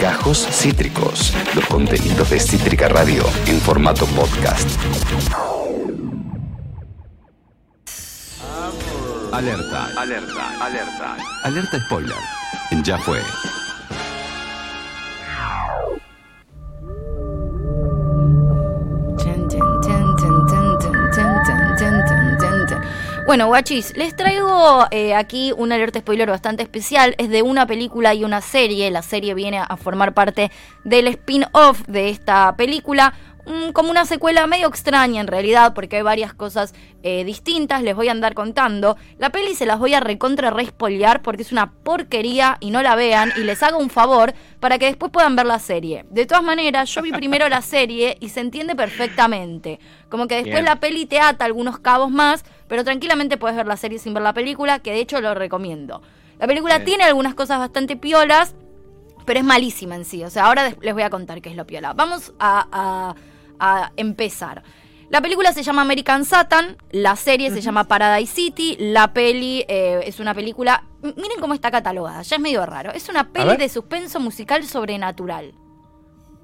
Gajos Cítricos, los contenidos de Cítrica Radio en formato podcast. Alerta, alerta, alerta. Alerta spoiler. Ya fue. Bueno, guachis, les traigo eh, aquí un alerta spoiler bastante especial. Es de una película y una serie. La serie viene a formar parte del spin-off de esta película. Mm, como una secuela medio extraña en realidad, porque hay varias cosas eh, distintas, les voy a andar contando. La peli se las voy a recontra respoilear porque es una porquería y no la vean y les hago un favor para que después puedan ver la serie. De todas maneras, yo vi primero la serie y se entiende perfectamente. Como que después la peli te ata algunos cabos más, pero tranquilamente puedes ver la serie sin ver la película, que de hecho lo recomiendo. La película tiene algunas cosas bastante piolas, pero es malísima en sí. O sea, ahora les voy a contar qué es lo piola. Vamos a a empezar. La película se llama American Satan, la serie se llama Paradise City, la peli eh, es una película... Miren cómo está catalogada, ya es medio raro. Es una peli de suspenso musical sobrenatural.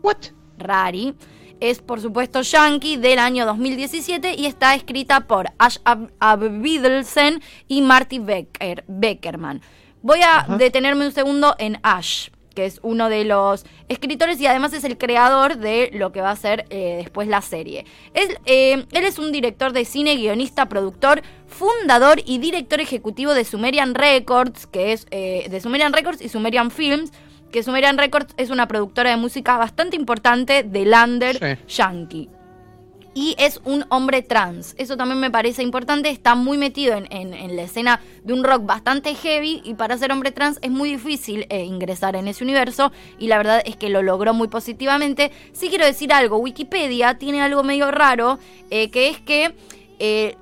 What? Rari. Es por supuesto Yankee del año 2017 y está escrita por Ash Abidlsen y Marty Becker, Beckerman. Voy a detenerme un segundo en Ash que es uno de los escritores y además es el creador de lo que va a ser eh, después la serie. Eh, él es un director de cine, guionista, productor, fundador y director ejecutivo de Sumerian Records, que es eh, de Sumerian Records y Sumerian Films, que Sumerian Records es una productora de música bastante importante de Lander Yankee y es un hombre trans. Eso también me parece importante. Está muy metido en, la escena de un rock bastante heavy y para ser hombre trans es muy difícil eh, ingresar en ese universo y la verdad es que lo logró muy positivamente. Sí quiero decir algo, Wikipedia tiene algo medio raro, eh, que es que eh,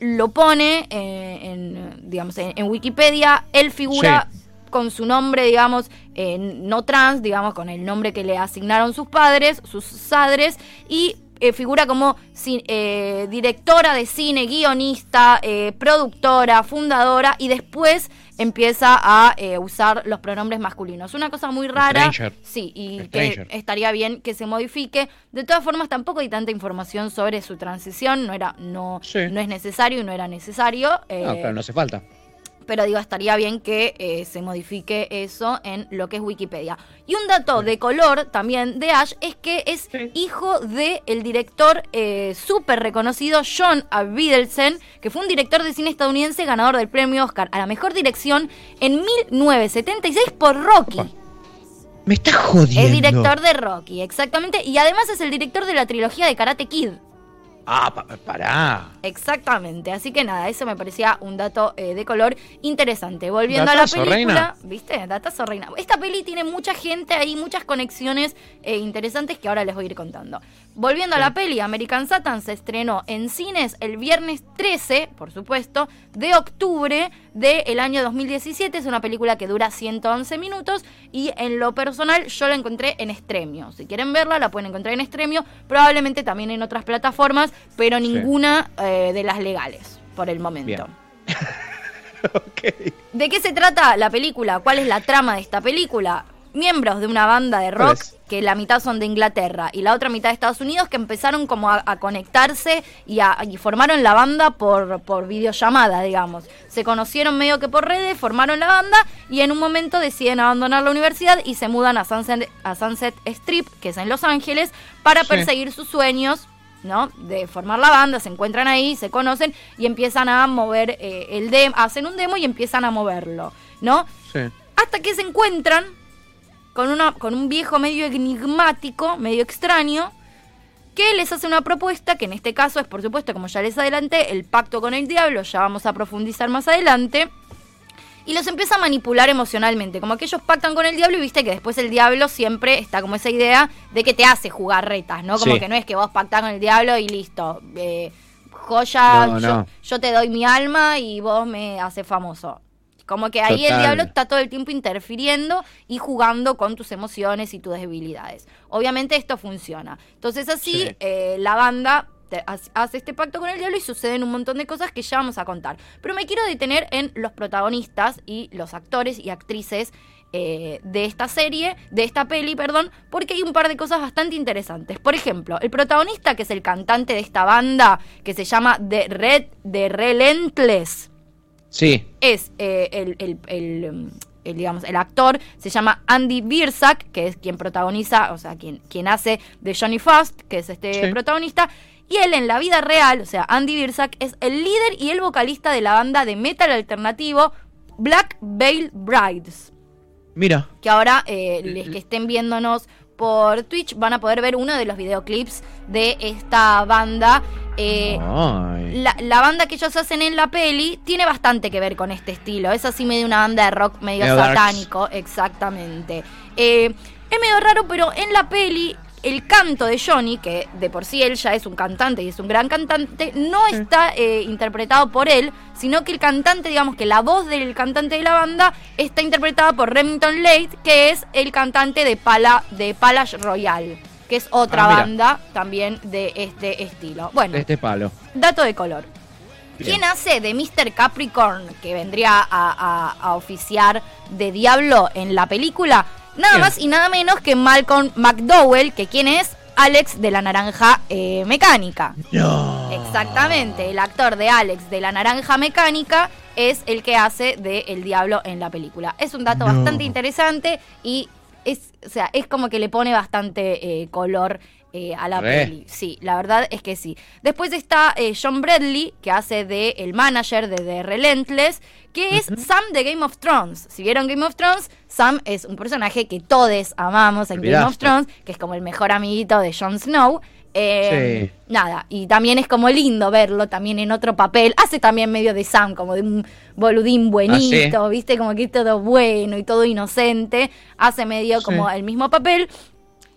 lo, pone en, digamos, en, Wikipedia, él figura... con su nombre, digamos, no trans, digamos, con el nombre que le asignaron sus padres, sus padres, y eh, figura como eh, directora de cine, guionista, eh, productora, fundadora y después empieza a usar los pronombres masculinos. Una cosa muy rara. Sí, y que estaría bien que se modifique. De todas formas, tampoco hay tanta información sobre su transición. No era, no, no es necesario y no era necesario. no, pero no hace falta pero digo, estaría bien que eh, se modifique eso en lo que es Wikipedia. Y un dato de color también de Ash es que es hijo del el director eh, súper reconocido John Avildsen, que fue un director de cine estadounidense ganador del premio Oscar a la mejor dirección en 1976 por Rocky. Me está jodiendo. Es director de Rocky, exactamente. Y además es el director de la trilogía de Karate Kid. Ah, pará. Exactamente. Así que nada, eso me parecía un dato eh, de color interesante. Volviendo a la película, ¿viste? Datazo reina. Esta peli tiene mucha gente ahí, muchas conexiones eh, interesantes que ahora les voy a ir contando. Volviendo a la peli, American Satan se estrenó en cines el viernes 13, por supuesto, de octubre del año 2017. Es una película que dura 111 minutos y en lo personal yo la encontré en Estremio. Si quieren verla, la pueden encontrar en Estremio, probablemente también en otras plataformas, pero ninguna eh, de las legales por el momento. ¿De qué se trata la película? ¿Cuál es la trama de esta película? Miembros de una banda de rock que la mitad son de Inglaterra y la otra mitad de Estados Unidos que empezaron como a, conectarse y, a, formaron la banda por, por videollamada, digamos. Se conocieron medio que por redes, formaron la banda y en un momento deciden abandonar la universidad y se mudan a Sunset, a Sunset Strip, que es en Los Ángeles, para perseguir sus sueños ¿no? De formar la banda, se encuentran ahí, se conocen y empiezan a mover eh, el demo, hacen un demo y empiezan a moverlo, ¿no? Hasta que se encuentran con, una, con un viejo medio enigmático, medio extraño, que les hace una propuesta, que en este caso es, por supuesto, como ya les adelanté, el pacto con el diablo, ya vamos a profundizar más adelante, y los empieza a manipular emocionalmente, como que ellos pactan con el diablo y viste que después el diablo siempre está como esa idea de que te hace jugar retas, ¿no? Como que no es que vos pactás con el diablo y listo. Eh, joya, Yo, yo te doy mi alma y vos me haces famoso. Como que ahí el diablo está todo el tiempo interfiriendo y jugando con tus emociones y tus debilidades. Obviamente esto funciona. Entonces así eh, la banda hace este pacto con el diablo y suceden un montón de cosas que ya vamos a contar. Pero me quiero detener en los protagonistas y los actores y actrices eh, de esta serie, de esta peli, perdón, porque hay un par de cosas bastante interesantes. Por ejemplo, el protagonista, que es el cantante de esta banda, que se llama The Red, The Relentless, Sí. es eh, el, el- el, el, digamos, el actor, se llama Andy Birsack, que es quien protagoniza, o sea, quien, quien hace de Johnny Fast, que es este Sí. protagonista. Y él en la vida real, o sea, Andy Birsack, es el líder y el vocalista de la banda de metal alternativo Black Veil Brides Mira. que ahora eh, les que estén viéndonos por Twitch van a poder ver uno de los videoclips de esta banda. Eh, la, la banda que ellos hacen en la peli tiene bastante que ver con este estilo. Es así medio una banda de rock medio darks. satánico, exactamente. Eh, es medio raro, pero en la peli el canto de Johnny, que de por sí él ya es un cantante y es un gran cantante, no está eh, interpretado por él, sino que el cantante, digamos que la voz del cantante de la banda está interpretada por Remington Lake, que es el cantante de Pala de Palace Royal, que es otra Ah, banda también de este estilo. Bueno, De este palo. dato de color. Bien. ¿Quién hace de Mr. Capricorn, que vendría a, a- a oficiar de Diablo en la película? Nada más y nada menos que Malcolm McDowell, que quién es Alex de la Naranja eh, Mecánica. No. Exactamente, el actor de Alex de la Naranja Mecánica es el que hace de El Diablo en la película. Es un dato No. bastante interesante y es, o sea, es como que le pone bastante eh, color eh, a la Re. peli. Sí, la verdad es que sí. Después está eh, John Bradley, que hace de el manager de The Relentless, que es Sam de Game of Thrones. Si vieron Game of Thrones, Sam es un personaje que todos amamos en Game of. Thrones, que es como el mejor amiguito de Jon Snow. Eh, Nada, y también es como lindo verlo también en otro papel. Hace también medio de Sam, como de un boludín buenito, ¿viste? Como que es todo bueno y todo inocente. Hace medio Sí. como el mismo papel.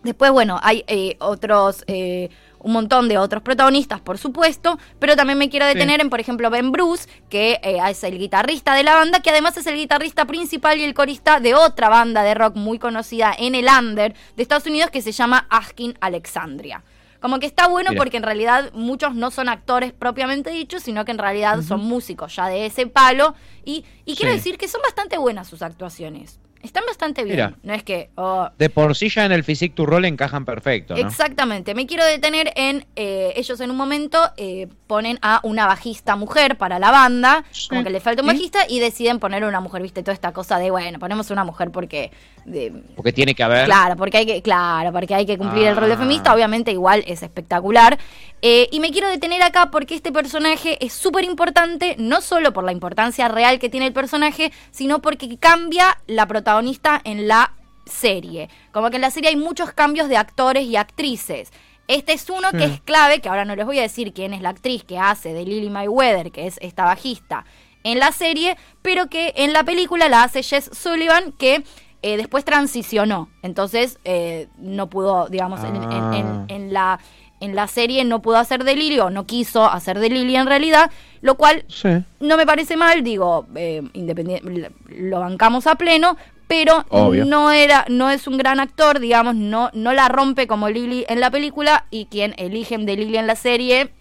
Después, bueno, hay eh, otros, eh, un montón de otros protagonistas, por supuesto, pero también me quiero detener en, por ejemplo, Ben Bruce, que eh, es el guitarrista de la banda, que además es el guitarrista principal y el corista de otra banda de rock muy conocida en el under de Estados Unidos que se llama Askin Alexandria. Como que está bueno Mira. porque en realidad muchos no son actores propiamente dichos, sino que en realidad son músicos ya de ese palo. Y, y quiero Sí. decir que son bastante buenas sus actuaciones. Están bastante bien. Mira. No es que... oh, De por sí ya en el Physique to Roll encajan perfecto, ¿no? Exactamente, me quiero detener en eh, ellos en un momento eh, ponen a una bajista mujer para la banda, Sí. como que le falta un bajista y deciden poner una mujer, viste, toda esta cosa de bueno, ponemos una mujer porque de- Porque tiene que haber. Claro, porque hay que, claro, porque hay que cumplir el rol de Ah. feminista, obviamente igual es espectacular. Eh, y me quiero detener acá porque este personaje es súper importante, no solo por la importancia real que tiene el personaje, sino porque cambia la protagonista en la serie. Como que en la serie hay muchos cambios de actores y actrices. Este es uno que Mm. es clave, que ahora no les voy a decir quién es la actriz que hace de Lily Mayweather, que es esta bajista, en la serie, pero que en la película la hace Jess Sullivan, que eh, después transicionó. Entonces eh, no pudo, digamos, en, en- en- Ah. en la, en la serie no pudo hacer de Lily, o no quiso hacer de Lily en realidad, lo cual Sí. no me parece mal, digo, eh, independiente, lo bancamos a pleno, pero Obvio. no era, no es un gran actor, digamos, no, no la rompe como Lily en la película, y quien eligen de Lily en la serie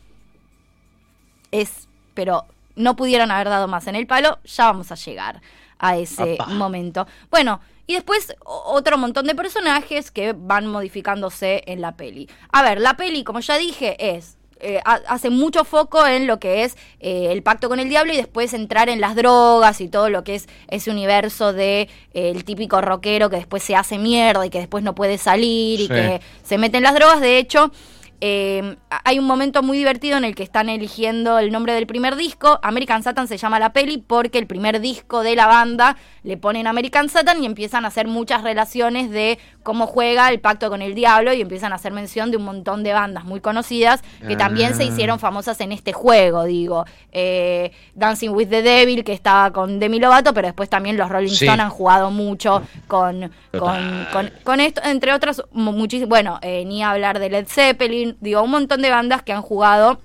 es, pero no pudieron haber dado más en el palo, ya vamos a llegar a ese Apá. momento. Bueno, y después otro montón de personajes que van modificándose en la peli. A ver, la peli, como ya dije, es eh, ha- hace mucho foco en lo que es eh, el pacto con el diablo y después entrar en las drogas y todo lo que es ese universo de eh, el típico rockero que después se hace mierda y que después no puede salir y Sí. que se mete en las drogas. De hecho, eh, hay un momento muy divertido en el que están eligiendo el nombre del primer disco. American Satan se llama la peli porque el primer disco de la banda le ponen American Satan y empiezan a hacer muchas relaciones de cómo juega el pacto con el diablo y empiezan a hacer mención de un montón de bandas muy conocidas que también se Ah. hicieron famosas en este juego, digo. Eh, Dancing with the Devil, que estaba con Demi Lovato, pero después también los Rolling Sí. Stones han jugado mucho con, con, con esto, entre otras, muchísimas, bueno, eh, ni hablar de Led Zeppelin, digo, un montón de bandas que han jugado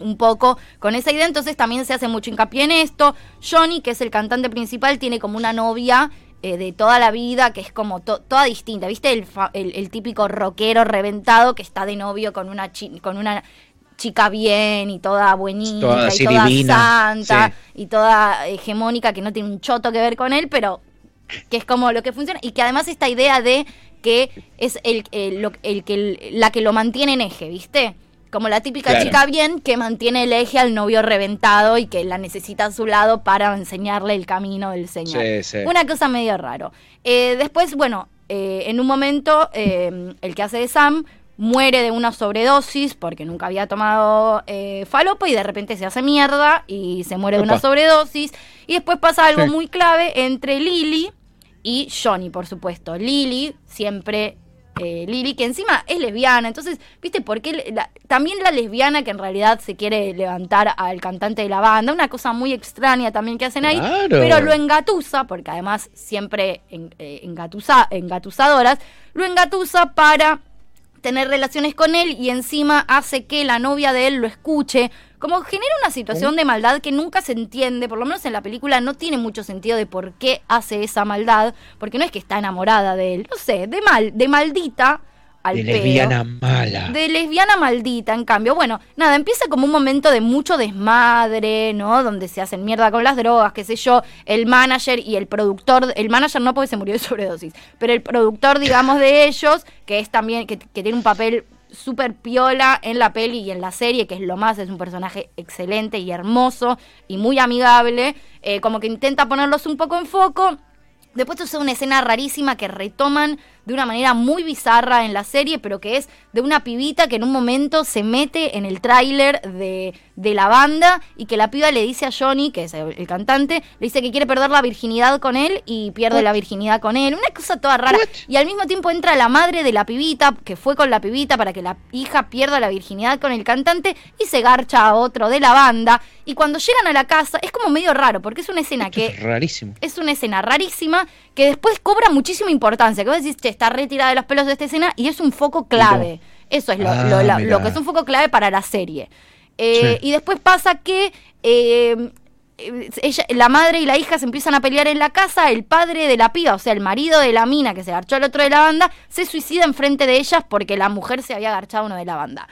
un poco con esa idea, entonces también se hace mucho hincapié en esto. Johnny, que es el cantante principal, tiene como una novia eh, de toda la vida, que es como to- toda distinta, ¿viste? El, fa- el, el típico rockero reventado que está de novio con una, chi- con una chica bien y toda buenita Toda y toda divina, santa sí. y toda hegemónica que no tiene un choto que ver con él, pero que es como lo que funciona, y que además esta idea de que es el, el, el que la que lo mantiene en eje, ¿viste? Como la típica chica bien que mantiene el eje al novio reventado y que la necesita a su lado para enseñarle el camino del Señor. Una cosa medio raro. Eh, después, bueno, eh, en un momento eh, el que hace de Sam muere de una sobredosis porque nunca había tomado falopa y de repente se hace mierda y se muere de una sobredosis. Y después pasa algo muy clave entre Lily y Johnny, por supuesto. Lily siempre eh, Lili, que encima es lesbiana. Entonces, ¿viste por qué? también la lesbiana que en realidad se quiere levantar al cantante de la banda. Una cosa muy extraña también que hacen ahí. Pero lo engatusa, porque además siempre en, eh, engatusadoras, lo engatusa para tener relaciones con él y encima hace que la novia de él lo escuche. Como genera una situación de maldad que nunca se entiende, por lo menos en la película no tiene mucho sentido de por qué hace esa maldad, porque no es que está enamorada de él, no sé, de mal, de maldita de lesbiana mala. De lesbiana maldita, en cambio. Bueno, nada, empieza como un momento de mucho desmadre, ¿no? Donde se hacen mierda con las drogas, qué sé yo. El manager y el productor, el manager no porque se murió de sobredosis, pero el productor, digamos, de ellos, que es también, que, tiene un papel súper piola en la peli y en la serie, que es lo más, es un personaje excelente y hermoso y muy amigable, eh, como que intenta ponerlos un poco en foco. Después es una escena rarísima que retoman de una manera muy bizarra en la serie, pero que es de una pibita que en un momento se mete en el tráiler de, de, la banda y que la piba le dice a Johnny, que es el, cantante, le dice que quiere perder la virginidad con él y pierde la virginidad con él. Una cosa toda rara. Y al mismo tiempo entra la madre de la pibita, que fue con la pibita para que la hija pierda la virginidad con el cantante y se garcha a otro de la banda. Y cuando llegan a la casa es como medio raro, porque es una escena que... Es rarísimo. Es una escena rarísima que después cobra muchísima importancia. Que vos decís, che, está retirada de los pelos de esta escena y es un foco clave. Eso es ah, lo, que es un foco clave para la serie. Eh, y después pasa que eh, ella, la madre y la hija se empiezan a pelear en la casa, el padre de la piba, o sea, el marido de la mina que se garchó al otro de la banda, se suicida enfrente de ellas porque la mujer se había garchado uno de la banda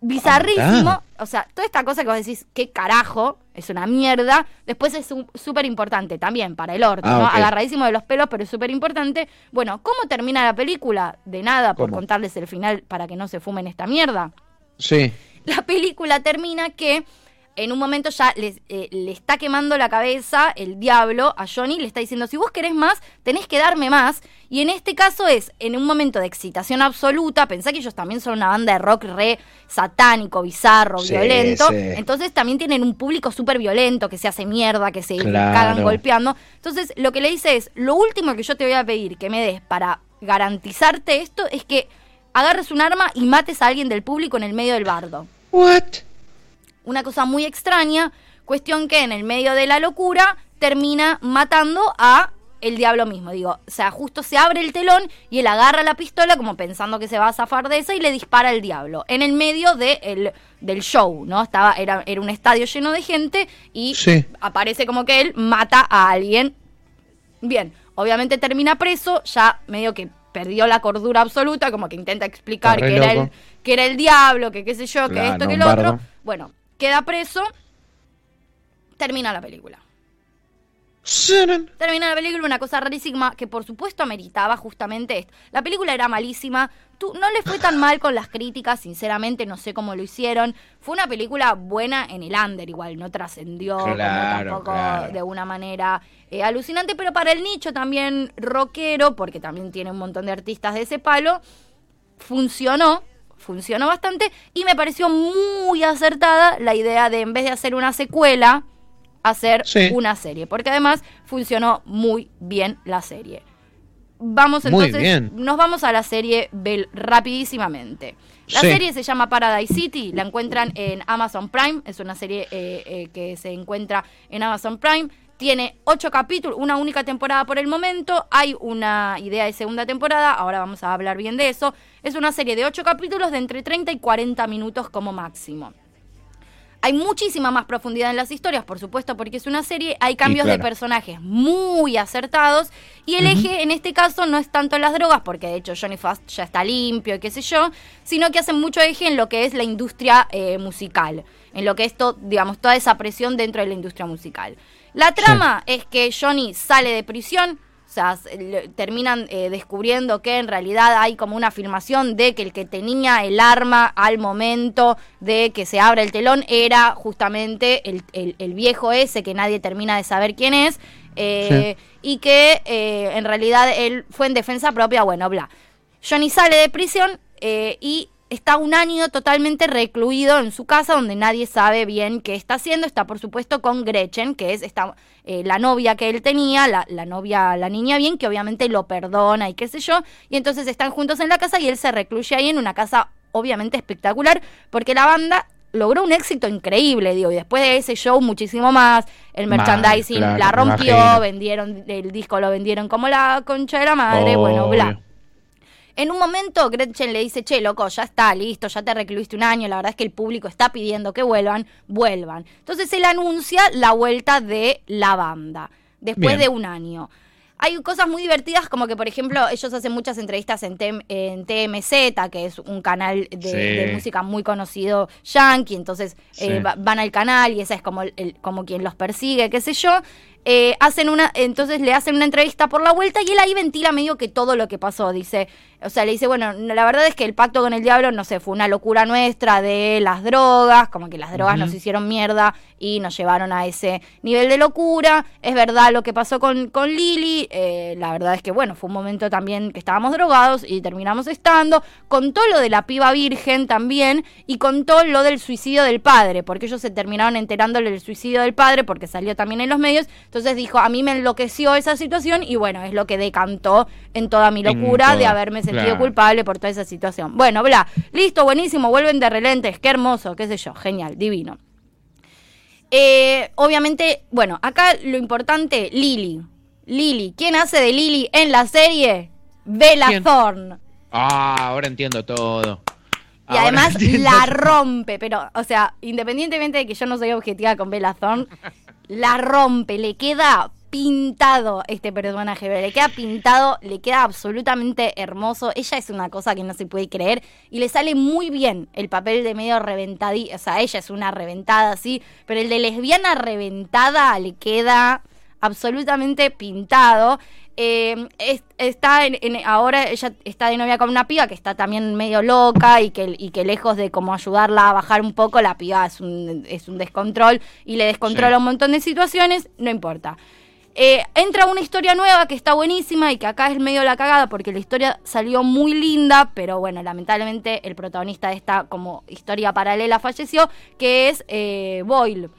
bizarrísimo. O sea, toda esta cosa que vos decís, qué carajo, es una mierda. Después es súper importante también para el orto, ah, ¿no? Agarradísimo de los pelos, pero es súper importante. Bueno, ¿cómo termina la película? De nada, por contarles el final para que no se fumen esta mierda. Sí. La película termina que en un momento ya eh, le está quemando la cabeza el diablo a Johnny, le está diciendo, si vos querés más, tenés que darme más. Y en este caso es, en un momento de excitación absoluta, pensá que ellos también son una banda de rock re satánico, bizarro, violento. Entonces también tienen un público súper violento, que se hace mierda, que se cagan golpeando. Entonces lo que le dice es, lo último que yo te voy a pedir que me des para garantizarte esto es que agarres un arma y mates a alguien del público en el medio del bardo. What? Una cosa muy extraña, cuestión que en el medio de la locura termina matando a el diablo mismo. Digo, o sea, justo se abre el telón y él agarra la pistola como pensando que se va a zafar de esa y le dispara al diablo. En el medio de del show, ¿no? Estaba, era, era un estadio lleno de gente y aparece como que él mata a alguien. Bien, obviamente termina preso, ya medio que perdió la cordura absoluta, como que intenta explicar que era, el, que era el diablo, que qué sé yo, que esto, que lo otro. Bueno, queda preso, termina la película. Termina la película, una cosa rarísima que por supuesto ameritaba justamente esto. La película era malísima, tú, no le fue tan mal con las críticas, sinceramente no sé cómo lo hicieron. Fue una película buena en el under, igual no trascendió tampoco de una manera eh, alucinante, pero para el nicho también rockero, porque también tiene un montón de artistas de ese palo, funcionó funcionó bastante y me pareció muy acertada la idea de en vez de hacer una secuela, hacer una serie, porque además funcionó muy bien la serie. Vamos entonces, nos vamos a la serie Bell rapidísimamente. La serie se llama Paradise City, la encuentran en Amazon Prime, es una serie eh, eh, que se encuentra en Amazon Prime. Tiene ocho capítulos, una única temporada por el momento. Hay una idea de segunda temporada, ahora vamos a hablar bien de eso. Es una serie de ocho capítulos de entre 30 y 40 minutos como máximo. Hay muchísima más profundidad en las historias, por supuesto, porque es una serie. Hay cambios de personajes muy acertados. Y el eje, en este caso, no es tanto las drogas, porque de hecho Johnny Fast ya está limpio y qué sé yo, sino que hacen mucho eje en lo que es la industria eh, musical. En lo que es, digamos, toda esa presión dentro de la industria musical. La trama es que Johnny sale de prisión, O sea, terminan eh, descubriendo que en realidad hay como una afirmación de que el que tenía el arma al momento de que se abra el telón era justamente el, el- el viejo ese que nadie termina de saber quién es. eh, Y que eh, en realidad él fue en defensa propia, bueno, bla. Johnny sale de prisión eh, y está un año totalmente recluido en su casa donde nadie sabe bien qué está haciendo. Está por supuesto con Gretchen, que es esta, eh, la novia que él tenía, la, la novia, la niña bien, que obviamente lo perdona y qué sé yo. Y entonces están juntos en la casa y él se recluye ahí en una casa obviamente espectacular porque la banda logró un éxito increíble, digo, y después de ese show muchísimo más, el merchandising claro, la rompió, vendieron, el disco lo vendieron como la concha de la madre, bueno, bla. En un momento Gretchen le dice, che, loco, ya está, listo, ya te recluiste un año, la verdad es que el público está pidiendo que vuelvan, vuelvan. Entonces él anuncia la vuelta de la banda, después Bien. de un año. Hay cosas muy divertidas, como que, por ejemplo, ellos hacen muchas entrevistas en, TM en TMZ, que es un canal de, Sí. de música muy conocido yankee, entonces eh, Sí. van al canal y esa es como, el- como quien los persigue, qué sé yo. Eh, hacen una, entonces le hacen una entrevista por la vuelta y él ahí ventila medio que todo lo que pasó. Dice, o sea, le dice, bueno, no, la verdad es que el pacto con el diablo, no sé, fue una locura nuestra de las drogas, como que las drogas nos hicieron mierda y nos llevaron a ese nivel de locura. Es verdad lo que pasó con, con Lili, eh, la verdad es que, bueno, fue un momento también que estábamos drogados y terminamos estando. Contó lo de la piba virgen también y contó lo del suicidio del padre, porque ellos se terminaron enterándole del suicidio del padre porque salió también en los medios. Entonces dijo, a mí me enloqueció esa situación y bueno, es lo que decantó en toda mi locura de haberme sentido claro. culpable por toda esa situación. Bueno, bla, listo, buenísimo, vuelven de relentes, qué hermoso, qué sé yo, genial, divino. Eh, obviamente, bueno, acá lo importante, Lily. Lily, ¿quién hace de Lily en la serie? Bella ¿Quién? Thorne. Ah, ahora entiendo todo. Y Ahora además entiendo la rompe, pero, o sea, independientemente de que yo no soy objetiva con Bella Thorne, la rompe, le queda pintado este personaje, le queda pintado, le queda absolutamente hermoso. Ella es una cosa que no se puede creer y le sale muy bien el papel de medio reventadí, o sea, ella es una reventada así, pero el de lesbiana reventada le queda absolutamente pintado. Eh, es- está en, en- ahora ella está de novia con una piba que está también medio loca y que, y que lejos de como ayudarla a bajar un poco, la piba es un, es un descontrol y le descontrola Sí. un montón de situaciones, no importa. Eh, entra una historia nueva que está buenísima y que acá es medio la cagada porque la historia salió muy linda, pero bueno, lamentablemente el protagonista de esta como historia paralela falleció, que es eh, Boyle.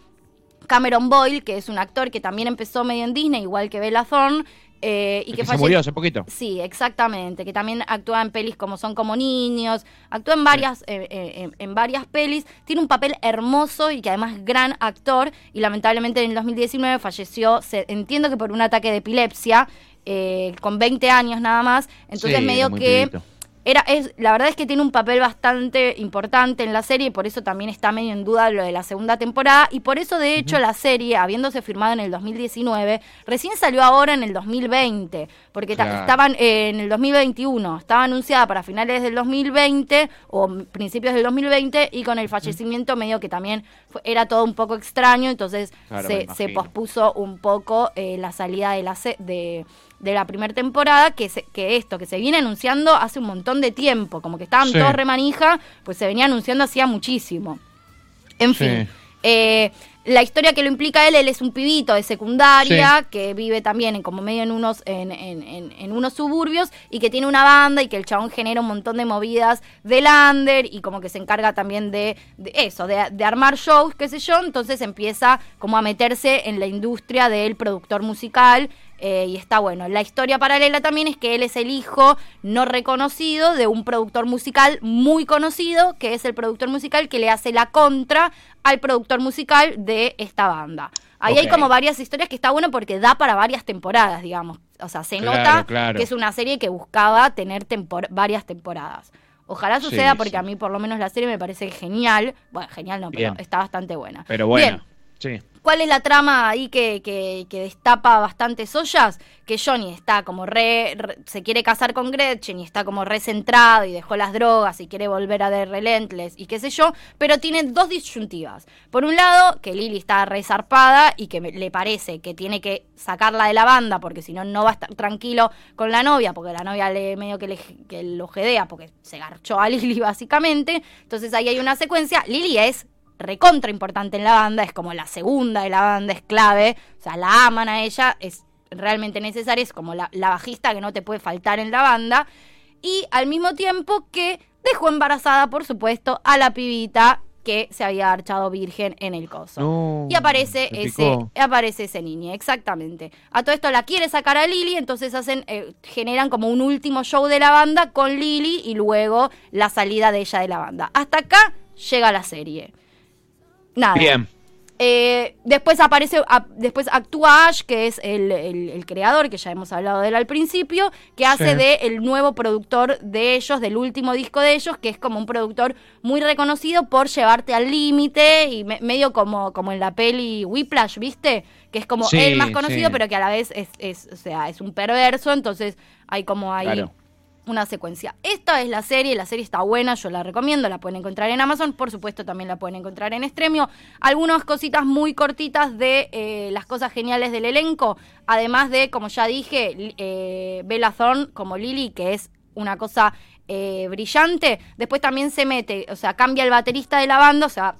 Cameron Boyle, que es un actor que también empezó medio en Disney, igual que Bella Thorne, eh, y que, que se murió hace poquito. Sí, exactamente, que también actúa en pelis como Son como niños, actúa en varias, eh, eh, en, varias pelis, tiene un papel hermoso y que además gran actor y lamentablemente en el 2019 falleció, se- entiendo que por un ataque de epilepsia, eh, con 20 años nada más, entonces Sí, medio que... pibito. Era, es, la verdad es que tiene un papel bastante importante en la serie y por eso también está medio en duda lo de la segunda temporada. Y por eso de hecho la serie, habiéndose firmado en el 2019, recién salió ahora en el 2020, porque Claro. estaban eh, en el 2021, estaba anunciada para finales del 2020 o principios del 2020 y con el fallecimiento medio que también fue- era todo un poco extraño, entonces Claro, se, se pospuso un poco eh, la salida de la de, de la primera temporada, que, se- que esto, que se viene anunciando hace un montón de tiempo, como que estaban Sí. todos remanija, pues se venía anunciando hacía muchísimo. En Sí. fin. eh, la historia que lo implica él, él es un pibito de secundaria que vive también en como medio en unos, en, en- en- en unos suburbios y que tiene una banda y que el chabón genera un montón de movidas de lander y como que se encarga también de, de eso, de, de armar shows, qué sé yo, entonces empieza como a meterse en la industria del productor musical eh, y está bueno. La historia paralela también es que él es el hijo no reconocido de un productor musical muy conocido, que es el productor musical que le hace la contra al productor musical de esta banda. Ahí hay como varias historias que está bueno porque da para varias temporadas, digamos. O sea, se Claro, nota claro. que es una serie que buscaba tener tempor- varias temporadas. Ojalá Sí, suceda porque sí. a mí por lo menos la serie me parece genial. Bueno, genial no, pero Bien. está bastante buena. Pero bueno. Bien. ¿Cuál es la trama ahí que, destapa bastantes ollas? Que Johnny está como re, se quiere casar con Gretchen y está como re centrado y dejó las drogas y quiere volver a The Relentless y qué sé yo, pero tiene dos disyuntivas. Por un lado, que Lily está re zarpada y que le parece que tiene que sacarla de la banda porque si no, no va a estar tranquilo con la novia, porque la novia le medio que, le, que lo jedea porque se garchó a Lily básicamente. Entonces ahí hay una secuencia. Lily es recontra importante en la banda, es como la segunda de la banda, es clave, o sea, la aman a ella, es realmente necesaria, es como la, la bajista que no te puede faltar en la banda, y al mismo tiempo que dejó embarazada, por supuesto, a la pibita que se había archado virgen en el coso. No, y aparece se ese, aparece ese niño, exactamente. A todo esto la quiere sacar a Lily, entonces hacen, eh, generan como un último show de la banda con Lily y luego la salida de ella de la banda. Hasta acá llega la serie. Nada. Bien. Eh, después aparece, a- después actúa Ash, que es el, el- el creador, que ya hemos hablado de él al principio, que hace Sí. de el nuevo productor de ellos, del último disco de ellos, que es como un productor muy reconocido por llevarte al límite y me- medio como, como en la peli Whiplash, ¿viste? Que es como Sí, el más conocido, sí. pero que a la vez es, es, o sea, es un perverso, entonces hay como ahí Claro. Una secuencia. Esta es la serie, la serie está buena, yo la recomiendo, la pueden encontrar en Amazon, por supuesto también la pueden encontrar en Stremio. Algunas cositas muy cortitas de eh, las cosas geniales del elenco, además de, como ya dije, eh, Bella Thorne como Lily, que es una cosa eh, brillante. Después también se mete, o sea, cambia el baterista de la banda, o sea...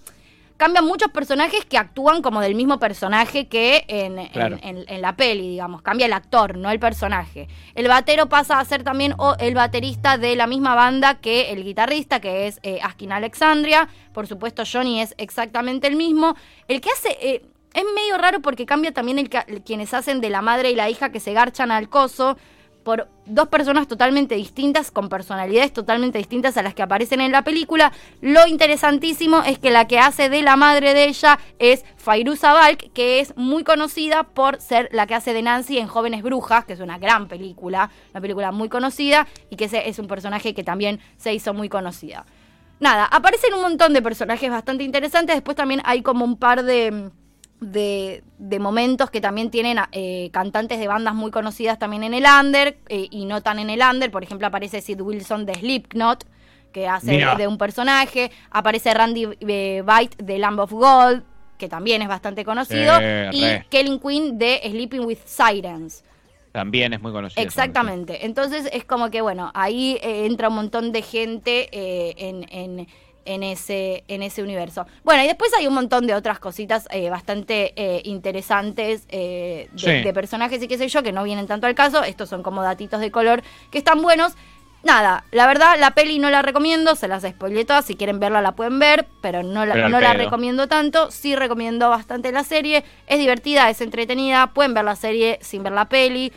Cambian muchos personajes que actúan como del mismo personaje que en, en- Claro. en, en la peli, digamos. Cambia el actor, no el personaje. El batero pasa a ser también o el baterista de la misma banda que el guitarrista, que es eh, Askin Alexandria. Por supuesto, Johnny es exactamente el mismo. El que hace... eh, es medio raro porque cambia también el- quienes hacen de la madre y la hija que se garchan al coso por dos personas totalmente distintas, con personalidades totalmente distintas a las que aparecen en la película. Lo interesantísimo es que la que hace de la madre de ella es Fairuza Balk, que es muy conocida por ser la que hace de Nancy en Jóvenes Brujas, que es una gran película, una película muy conocida y que es un personaje que también se hizo muy conocida. Nada, aparecen un montón de personajes bastante interesantes. Después también hay como un par de, de, de momentos que también tienen eh, cantantes de bandas muy conocidas también en el under eh, y no tan en el under. Por ejemplo, aparece Sid Wilson de Slipknot, que hace Mira. de un personaje. Aparece Randy eh, White de Lamb of Gold, que también es bastante conocido. Y re. Kellen Quinn de Sleeping with Sirens. También es muy conocido. Exactamente. Entonces es como que, bueno, ahí eh, entra un montón de gente en, en- en ese, en ese universo. Bueno, y después hay un montón de otras cositas eh, bastante eh, interesantes eh, de, Sí. de personajes y qué sé yo, que no vienen tanto al caso. Estos son como datitos de color que están buenos. Nada, la verdad, la peli no la recomiendo, se las spoilé todas, si quieren verla la pueden ver, pero no la, Pero no la recomiendo tanto, sí recomiendo bastante la serie, es divertida, es entretenida, pueden ver la serie sin ver la peli.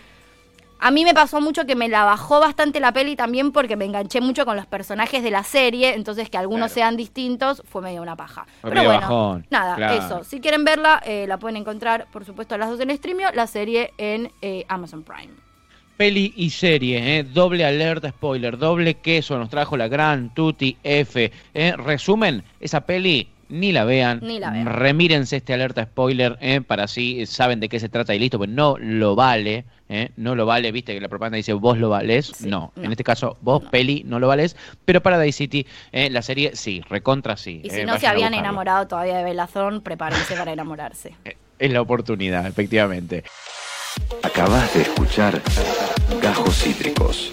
A mí me pasó mucho que me la bajó bastante la peli también porque me enganché mucho con los personajes de la serie, entonces que algunos Claro. sean distintos fue medio una paja. Fue Pero bueno, bajón, nada, claro. eso. Si quieren verla, eh, la pueden encontrar, por supuesto, las dos en streamio, la serie en eh, Amazon Prime. Peli y serie, ¿eh? doble alerta spoiler, doble queso, nos trajo la gran Tutti F. ¿eh? Resumen, esa peli ni la vean, Ni la vean. remírense este alerta spoiler ¿eh? para así saben de qué se trata y listo, pues no lo vale, ¿eh? no lo vale, viste que la propaganda dice vos lo valés, Sí, no. no. en este caso vos peli no lo valés, pero para Day City ¿eh? la serie sí, recontra sí. Y ¿eh? si no se habían enamorado todavía de Belazón, prepárense para enamorarse. Eh, Es la oportunidad, efectivamente. Acabas de escuchar Gajos Cítricos.